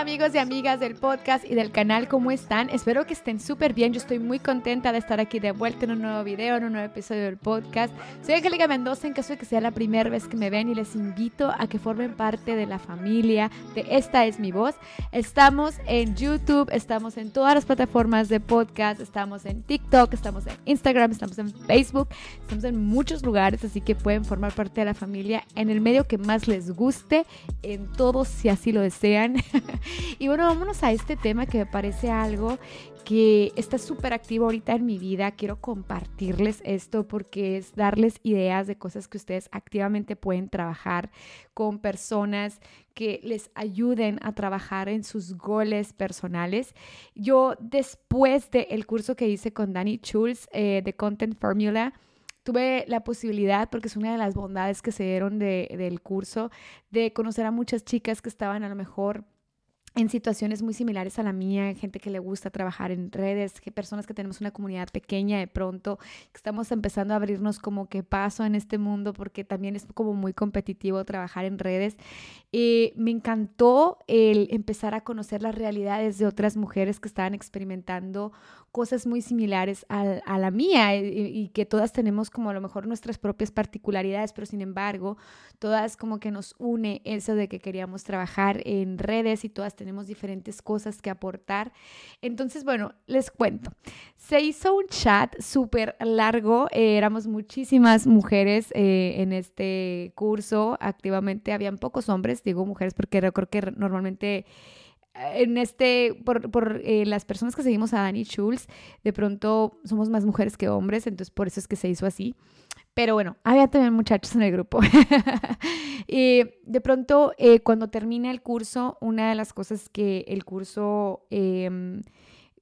Amigos y amigas del podcast y del canal, ¿cómo están? Espero que estén súper bien. Yo estoy muy contenta de estar aquí de vuelta en un nuevo video, en un nuevo episodio del podcast. Soy Angélica Mendoza, en caso de que sea la primera vez que me ven y les invito a que formen parte de la familia de Esta es mi voz. Estamos en YouTube, estamos en todas las plataformas de podcast, estamos en TikTok, estamos en Instagram, estamos en Facebook, estamos en muchos lugares, así que pueden formar parte de la familia en el medio que más les guste, en todos si así lo desean. y bueno, vámonos a este tema que me parece algo que está súper activo ahorita en mi vida. Quiero compartirles esto porque es darles ideas de cosas que ustedes activamente pueden trabajar con personas que les ayuden a trabajar en sus goles personales. Yo después del curso que hice con Danny Schulz eh, de Content Formula, tuve la posibilidad, porque es una de las bondades que se dieron del curso, de conocer a muchas chicas que estaban a lo mejor en situaciones muy similares a la mía, gente que le gusta trabajar en redes, que personas que tenemos una comunidad pequeña de pronto, estamos empezando a abrirnos como que paso en este mundo porque también es como muy competitivo trabajar en redes. Eh, me encantó el empezar a conocer las realidades de otras mujeres que estaban experimentando cosas muy similares a, la mía y, que todas tenemos como a lo mejor nuestras propias particularidades, pero sin embargo, todas como que nos une eso de que queríamos trabajar en redes y todas tenemos diferentes cosas que aportar. Entonces, bueno, les cuento. Se hizo un chat súper largo, eh, éramos muchísimas mujeres eh, en este curso, activamente habían pocos hombres, digo mujeres porque creo que normalmente en este, por, por las personas que seguimos a Dani Schulz, de pronto somos más mujeres que hombres, entonces por eso es que se hizo así. Pero bueno, había también muchachos en el grupo. y de pronto, eh, cuando termina el curso, una de las cosas que el curso em,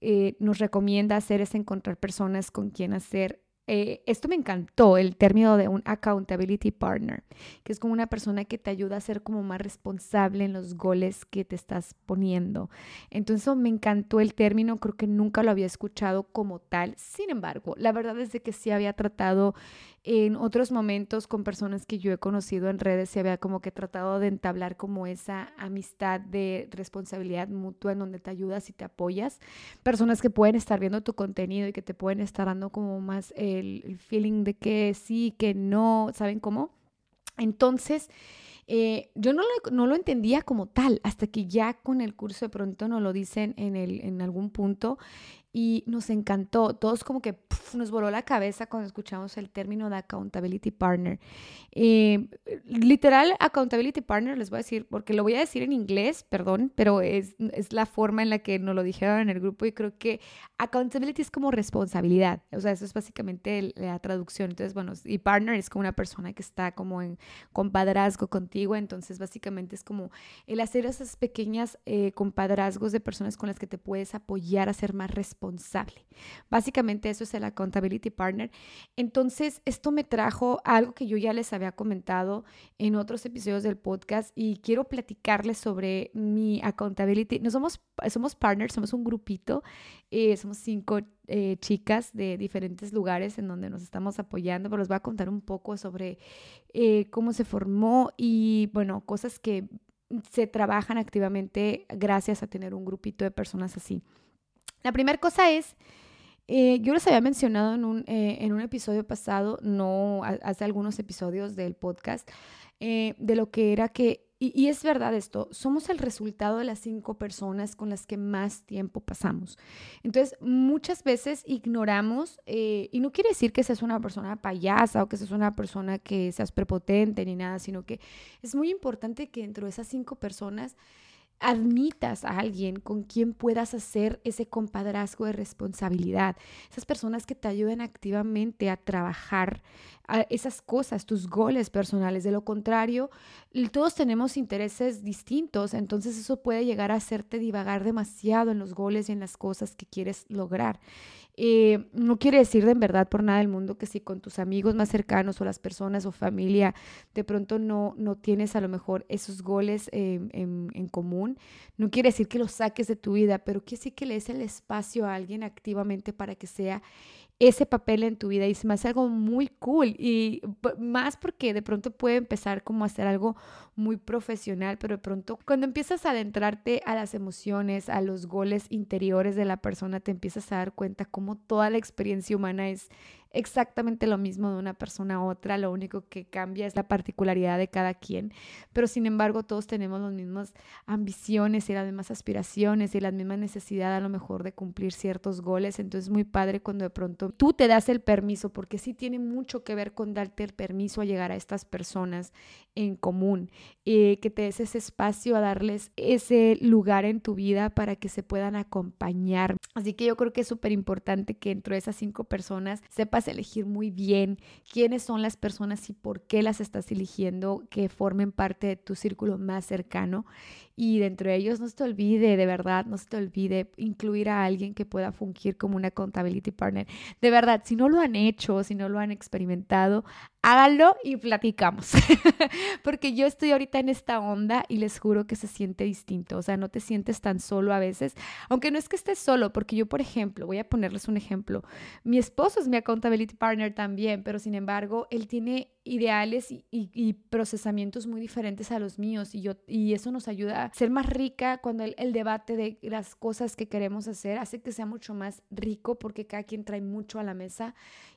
eh, nos recomienda hacer es encontrar personas con quien hacer eh, esto me encantó, el término de un accountability partner, que es como una persona que te ayuda a ser como más responsable en los goles que te estás poniendo. Entonces me encantó el término, creo que nunca lo había escuchado como tal. Sin embargo, la verdad es de que sí había tratado en otros momentos con personas que yo he conocido en redes, se había como que tratado de entablar como esa amistad de responsabilidad mutua en donde te ayudas y te apoyas. Personas que pueden estar viendo tu contenido y que te pueden estar dando como más el, feeling de que sí, que no, ¿saben cómo? Entonces, eh, yo no lo, no lo, entendía como tal, hasta que ya con el curso de pronto nos lo dicen en, el, en algún punto y nos encantó. Todos como que nos voló la cabeza cuando escuchamos el término de accountability partner. Eh, literal, accountability partner, les voy a decir, porque lo voy a decir en inglés, perdón, pero es, es la forma en la que nos lo dijeron en el grupo y creo que accountability es como responsabilidad. O sea, eso es básicamente la traducción. Entonces, bueno, y partner es como una persona que está como en compadrazgo contigo. Entonces, básicamente es como el hacer esas pequeñas eh, compadrazgos de personas con las que te puedes apoyar a ser más responsable responsable. Básicamente eso es el accountability partner. Entonces, esto me trajo algo que yo ya les había comentado en otros episodios del podcast y quiero platicarles sobre mi accountability. No somos, somos partners, somos un grupito, eh, somos cinco eh, chicas de diferentes lugares en donde nos estamos apoyando, pero les voy a contar un poco sobre eh, cómo se formó y, bueno, cosas que se trabajan activamente gracias a tener un grupito de personas así. La primera cosa es, eh, yo les había mencionado en un, eh, en un episodio pasado, no hace algunos episodios del podcast, eh, de lo que era que, y, es verdad esto, somos el resultado de las cinco personas con las que más tiempo pasamos. Entonces, muchas veces ignoramos, y no quiere decir que seas una persona payasa o que seas una persona que seas prepotente ni nada, sino que es muy importante que dentro de esas cinco personas admitas a alguien con quien puedas hacer ese compadrazgo de responsabilidad. Esas personas que te ayuden activamente a trabajar esas cosas, tus goles personales. De lo contrario, todos tenemos intereses distintos, entonces eso puede llegar a hacerte divagar demasiado en los goles y en las cosas que quieres lograr. Eh, no quiere decir de en verdad por nada del mundo que si con tus amigos más cercanos o las personas o familia de pronto no, no tienes a lo mejor esos goles en, en, común, no quiere decir que los saques de tu vida, pero quiere decir que le des el espacio a alguien activamente para que sea ese papel en tu vida y se me hace algo muy cool y más porque de pronto puede empezar como a hacer algo muy profesional, pero de pronto cuando empiezas a adentrarte a las emociones, a los goles interiores de la persona, te empiezas a dar cuenta cómo toda la experiencia humana es exactamente lo mismo de una persona a otra, lo único que cambia es la particularidad de cada quien, pero sin embargo todos tenemos las mismas ambiciones y las mismas aspiraciones y la misma necesidad a lo mejor de cumplir ciertos goles, entonces es muy padre cuando de pronto tú te das el permiso, porque sí tiene mucho que ver con darte el permiso a llegar a estas personas en común, eh, que te des ese espacio a darles ese lugar en tu vida para que se puedan acompañar. Así que yo creo que es súper importante que dentro de esas cinco personas sepas elegir muy bien quiénes son las personas y por qué las estás eligiendo que formen parte de tu círculo más cercano. Y dentro de ellos no se te olvide, de verdad, no se te olvide incluir a alguien que pueda fungir como una accountability partner. De verdad, si no lo han hecho, si no lo han experimentado, háganlo y platicamos. Porque yo estoy ahorita en esta onda y les juro que se siente distinto. O sea, no te sientes tan solo a veces. Aunque no es que estés solo, porque yo, por ejemplo, voy a ponerles un ejemplo. Mi esposo es mi accountability partner también, pero sin embargo, él tiene ideales y, procesamientos muy diferentes a los míos y, yo, y eso nos ayuda a ser más rica cuando el, debate de las cosas que queremos hacer hace que sea mucho más rico porque cada quien trae mucho a la mesa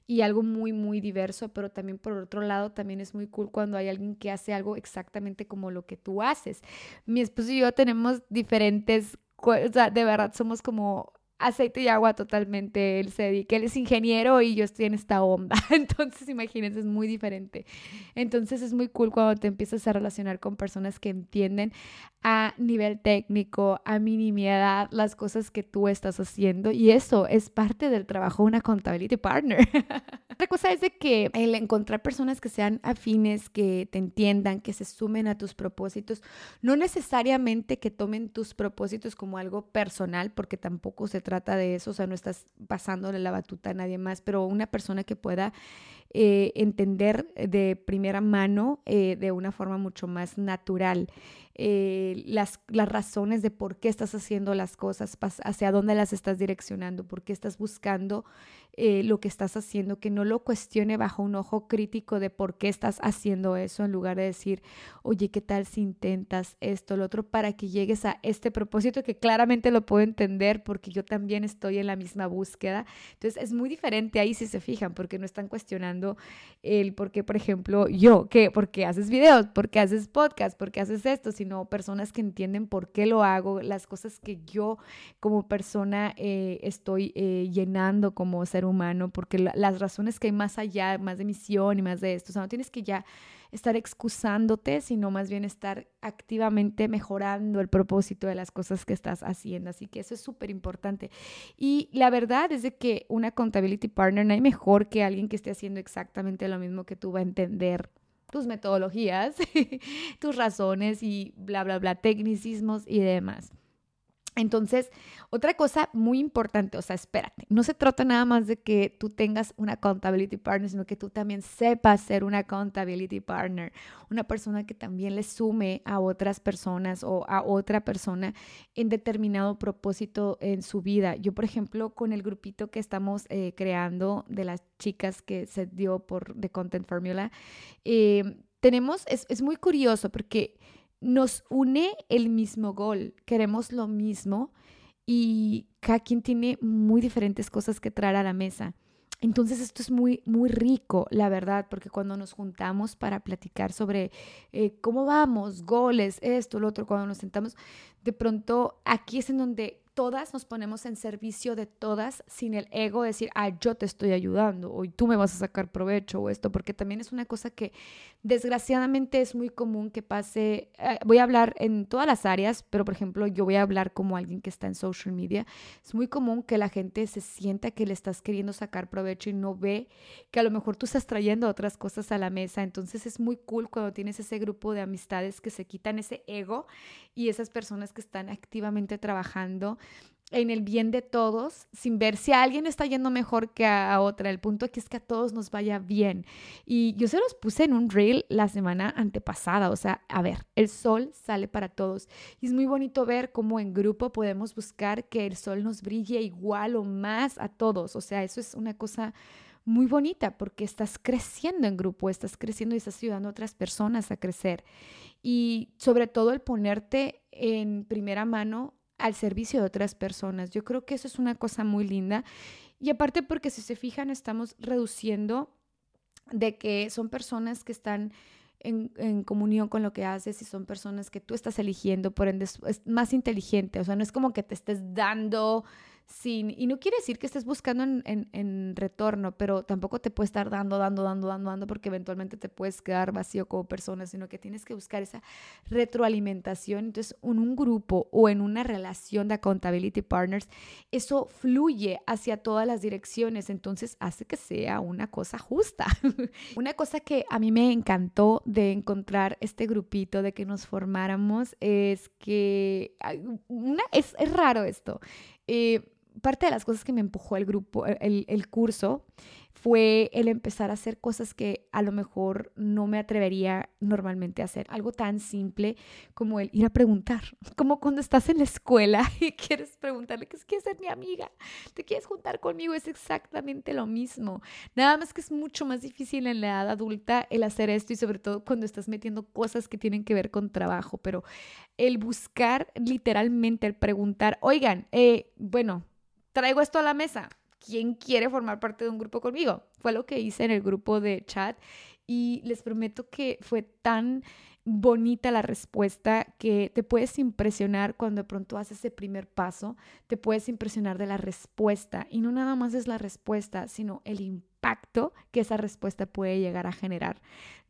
y algo muy, muy diverso, pero también por otro lado también es muy cool cuando hay alguien que hace algo exactamente como lo que tú haces. Mi esposo y yo tenemos diferentes, o sea, de verdad somos como aceite y agua totalmente. Él se dedica, él es ingeniero y yo estoy en esta onda. Entonces, imagínense, es muy diferente. Entonces, es muy cool cuando te empiezas a relacionar con personas que entienden a nivel técnico, a minimidad, las cosas que tú estás haciendo. Y eso es parte del trabajo de una accountability partner. Otra cosa es de que el encontrar personas que sean afines, que te entiendan, que se sumen a tus propósitos, no necesariamente que tomen tus propósitos como algo personal, porque tampoco se trata de eso, o sea, no estás pasándole la batuta a nadie más, pero una persona que pueda eh, entender de primera mano eh, de una forma mucho más natural eh, las, las razones de por qué estás haciendo las cosas, hacia dónde las estás direccionando, por qué estás buscando eh, lo que estás haciendo, que no lo cuestione bajo un ojo crítico de por qué estás haciendo eso, en lugar de decir, oye, ¿qué tal si intentas esto, lo otro, para que llegues a este propósito que claramente lo puedo entender porque yo también estoy en la misma búsqueda. Entonces es muy diferente ahí si se fijan, porque no están cuestionando el por qué, por ejemplo, yo, que, ¿por qué haces videos? ¿Por qué haces podcast? ¿Por qué haces esto? Sino personas que entienden por qué lo hago, las cosas que yo como persona eh, estoy eh, llenando como ser humano, porque las razones que hay más allá, más de misión y más de esto, o sea, no tienes que ya estar excusándote, sino más bien estar activamente mejorando el propósito de las cosas que estás haciendo. Así que eso es súper importante. Y la verdad es de que una accountability partner no hay mejor que alguien que esté haciendo exactamente lo mismo que tú va a entender tus metodologías, tus razones y bla, bla, bla, tecnicismos y demás. Entonces, otra cosa muy importante, o sea, espérate, no se trata nada más de que tú tengas una accountability partner, sino que tú también sepas ser una accountability partner, una persona que también le sume a otras personas o a otra persona en determinado propósito en su vida. Yo, por ejemplo, con el grupito que estamos eh, creando de las chicas que se dio por The Content Formula, eh, tenemos, es, es muy curioso porque nos une el mismo gol, queremos lo mismo y cada quien tiene muy diferentes cosas que traer a la mesa. Entonces esto es muy, muy rico, la verdad, porque cuando nos juntamos para platicar sobre eh, cómo vamos, goles, esto, lo otro, cuando nos sentamos, de pronto aquí es en donde todas nos ponemos en servicio de todas sin el ego de decir, ah, yo te estoy ayudando o tú me vas a sacar provecho o esto, porque también es una cosa que desgraciadamente es muy común que pase, eh, voy a hablar en todas las áreas, pero por ejemplo yo voy a hablar como alguien que está en social media, es muy común que la gente se sienta que le estás queriendo sacar provecho y no ve que a lo mejor tú estás trayendo otras cosas a la mesa, entonces es muy cool cuando tienes ese grupo de amistades que se quitan ese ego y esas personas que están activamente trabajando en el bien de todos, sin ver si a alguien está yendo mejor que a, otra. El punto aquí es que a todos nos vaya bien. Y yo se los puse en un reel la semana antepasada. O sea, a ver, el sol sale para todos. Y es muy bonito ver cómo en grupo podemos buscar que el sol nos brille igual o más a todos. O sea, eso es una cosa muy bonita porque estás creciendo en grupo, estás creciendo y estás ayudando a otras personas a crecer. Y sobre todo el ponerte en primera mano al servicio de otras personas. Yo creo que eso es una cosa muy linda. Y aparte porque si se fijan, estamos reduciendo de que son personas que están en, en, comunión con lo que haces y son personas que tú estás eligiendo, por ende es más inteligente. O sea, no es como que te estés dando y no quiere decir que estés buscando en, retorno, pero tampoco te puedes estar dando, dando, dando, dando, dando, porque eventualmente te puedes quedar vacío como persona, sino que tienes que buscar esa retroalimentación. Entonces, en un grupo o en una relación de accountability partners, eso fluye hacia todas las direcciones, entonces hace que sea una cosa justa. una cosa que a mí me encantó de encontrar este grupito, de que nos formáramos, es que una, es, es raro esto. Eh, parte de las cosas que me empujó el grupo, el, el, curso, fue el empezar a hacer cosas que a lo mejor no me atrevería normalmente a hacer. Algo tan simple como el ir a preguntar, como cuando estás en la escuela y quieres preguntarle, ¿qué quieres ser mi amiga? ¿Te quieres juntar conmigo? Es exactamente lo mismo. Nada más que es mucho más difícil en la edad adulta el hacer esto y sobre todo cuando estás metiendo cosas que tienen que ver con trabajo, pero el buscar literalmente, el preguntar, oigan, eh, bueno, traigo esto a la mesa. ¿Quién quiere formar parte de un grupo conmigo? Fue lo que hice en el grupo de chat y les prometo que fue tan bonita la respuesta que te puedes impresionar cuando de pronto haces ese primer paso, te puedes impresionar de la respuesta y no nada más es la respuesta, sino el impacto que esa respuesta puede llegar a generar.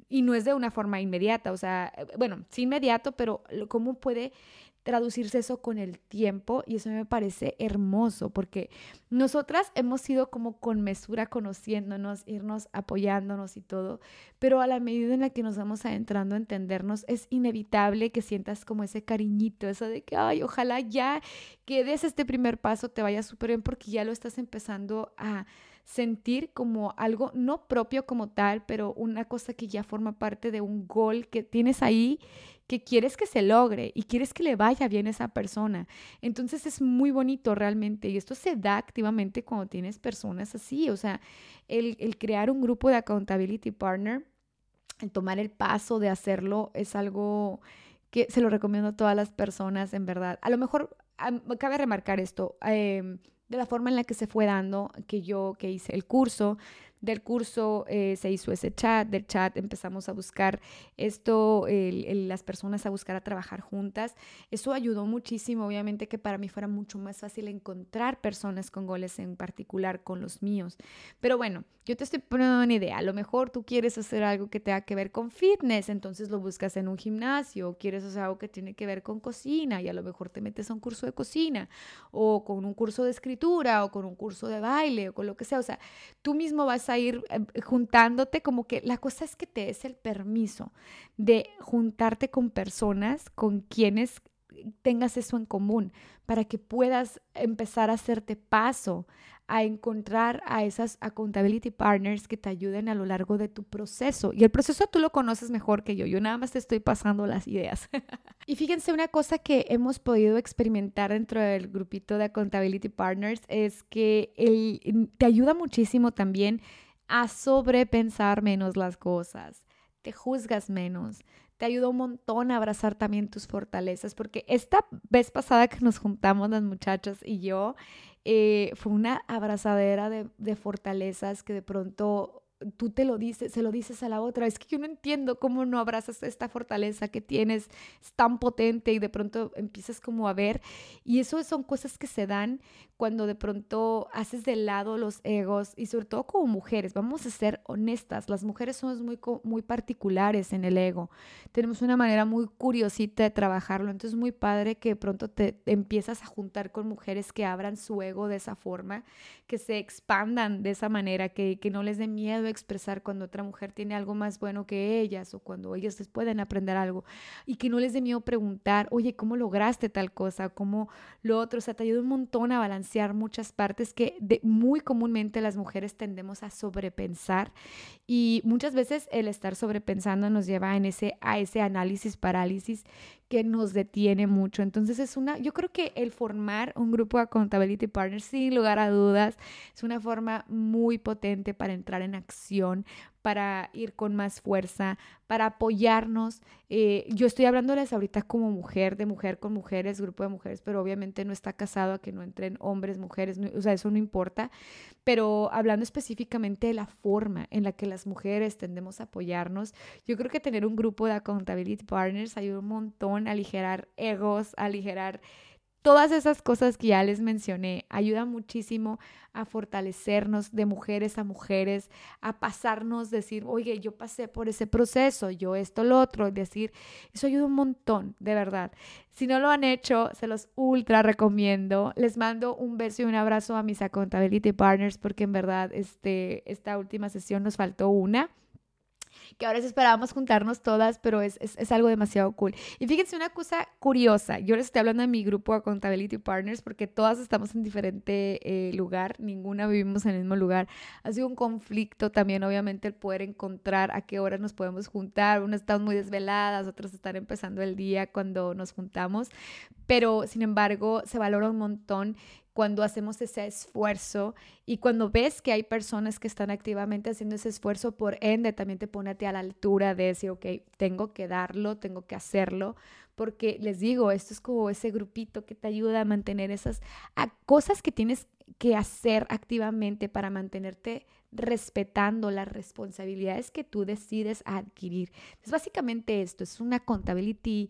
Y no es de una forma inmediata, o sea, bueno, sí inmediato, pero cómo puede traducirse eso con el tiempo y eso me parece hermoso porque nosotras hemos sido como con mesura conociéndonos, irnos apoyándonos y todo, pero a la medida en la que nos vamos adentrando a entendernos es inevitable que sientas como ese cariñito, eso de que, ay, ojalá ya que des este primer paso, te vaya súper bien porque ya lo estás empezando a sentir como algo no propio como tal, pero una cosa que ya forma parte de un gol que tienes ahí que quieres que se logre y quieres que le vaya bien a esa persona. Entonces es muy bonito realmente y esto se da activamente cuando tienes personas así, o sea, el, el crear un grupo de accountability partner, el tomar el paso de hacerlo es algo que se lo recomiendo a todas las personas, en verdad. A lo mejor, cabe remarcar esto, em, de la forma en la que se fue dando, que yo que hice el curso, del curso eh, se hizo ese chat, del chat empezamos a buscar esto, las personas a buscar a trabajar juntas. Eso ayudó muchísimo, obviamente que para mí fuera mucho más fácil encontrar personas con goles en particular con los míos. Pero bueno, yo te estoy poniendo una idea. A lo mejor tú quieres hacer algo que tenga que ver con fitness, entonces lo buscas en un gimnasio, o quieres hacer algo que tiene que ver con cocina y a lo mejor te metes a un curso de cocina o con un curso de escritura o con un curso de baile o con lo que sea. O sea, tú mismo vas a ir eh, juntándote, como que la cosa es que te des el permiso de juntarte con personas con quienes tengas eso en común para que puedas empezar a hacerte paso a encontrar a esas accountability partners que te ayuden a lo largo de tu proceso. Y el proceso tú lo conoces mejor que yo, yo nada más te estoy pasando las ideas. y fíjense, una cosa que hemos podido experimentar dentro del grupito de accountability partners es que el, te ayuda muchísimo también a sobrepensar menos las cosas, te juzgas menos, te ayuda un montón a abrazar también tus fortalezas, porque esta vez pasada que nos juntamos las muchachas y yo, eh, fue una abrazadera de, de fortalezas que de pronto tú te lo dices, se lo dices a la otra. Es que yo no entiendo cómo no abrazas esta fortaleza que tienes, es tan potente y de pronto empiezas como a ver. Y eso son cosas que se dan cuando de pronto haces de lado los egos y sobre todo como mujeres, vamos a ser honestas, las mujeres somos muy, muy particulares en el ego. Tenemos una manera muy curiosita de trabajarlo. Entonces es muy padre que de pronto te empiezas a juntar con mujeres que abran su ego de esa forma, que se expandan de esa manera, que, que no les dé miedo expresar cuando otra mujer tiene algo más bueno que ellas o cuando ellas les pueden aprender algo y que no les dé miedo preguntar, oye, ¿cómo lograste tal cosa? ¿Cómo lo otro? O sea, te ayuda un montón a balancear muchas partes que de, muy comúnmente las mujeres tendemos a sobrepensar y muchas veces el estar sobrepensando nos lleva en ese, a ese análisis parálisis que nos detiene mucho. Entonces es una, yo creo que el formar un grupo de accountability partners, sin lugar a dudas, es una forma muy potente para entrar en acción, para ir con más fuerza, para apoyarnos. Eh, yo estoy hablándoles ahorita como mujer, de mujer con mujeres, grupo de mujeres, pero obviamente no está casado a que no entren hombres, mujeres, o sea, eso no importa. Pero hablando específicamente de la forma en la que las mujeres tendemos a apoyarnos, yo creo que tener un grupo de accountability partners ayuda un montón a aligerar egos, a aligerar Todas esas cosas que ya les mencioné ayudan muchísimo a fortalecernos de mujeres a mujeres, a pasarnos, decir, oye, yo pasé por ese proceso, yo esto, lo otro, decir, eso ayuda un montón, de verdad. Si no lo han hecho, se los ultra recomiendo. Les mando un beso y un abrazo a mis accountability partners porque en verdad este, esta última sesión nos faltó una que ahora esperábamos juntarnos todas, pero es, es, algo demasiado cool. Y fíjense una cosa curiosa, yo les estoy hablando de mi grupo Accountability Partners porque todas estamos en diferente eh, lugar, ninguna vivimos en el mismo lugar. Ha sido un conflicto también, obviamente, el poder encontrar a qué hora nos podemos juntar. Unas están muy desveladas, otras están empezando el día cuando nos juntamos, pero sin embargo se valora un montón cuando hacemos ese esfuerzo y cuando ves que hay personas que están activamente haciendo ese esfuerzo, por ende también te pone a la altura de decir, ok, tengo que darlo, tengo que hacerlo, porque les digo, esto es como ese grupito que te ayuda a mantener esas cosas que tienes que hacer activamente para mantenerte respetando las responsabilidades que tú decides adquirir. Es básicamente esto, es una accountability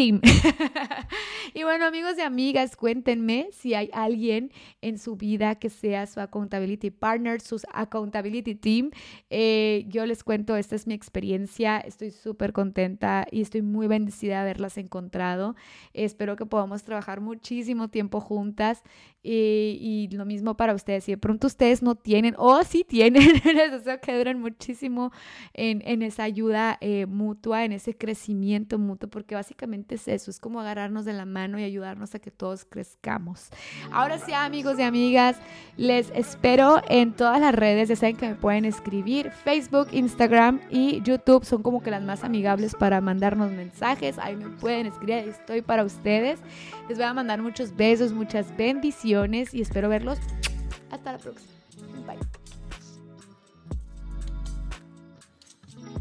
y bueno, amigos y amigas, cuéntenme si hay alguien en su vida que sea su accountability partner, su accountability team. Eh, yo les cuento, esta es mi experiencia, estoy súper contenta y estoy muy bendecida de haberlas encontrado. espero que podamos trabajar muchísimo tiempo juntas y, lo mismo para ustedes. Si de pronto ustedes no tienen o si tienen, les deseo que duren muchísimo en, en esa ayuda eh, mutua, en ese crecimiento mutuo, porque básicamente es eso, es como agarrarnos de la mano y ayudarnos a que todos crezcamos. Ahora sí, amigos y amigas, les espero en todas las redes. Ya saben que me pueden escribir. Facebook, Instagram y YouTube son como que las más amigables para mandarnos mensajes. Ahí me pueden escribir, estoy para ustedes. Les voy a mandar muchos besos, muchas bendiciones y espero verlos. Hasta la próxima. Bye.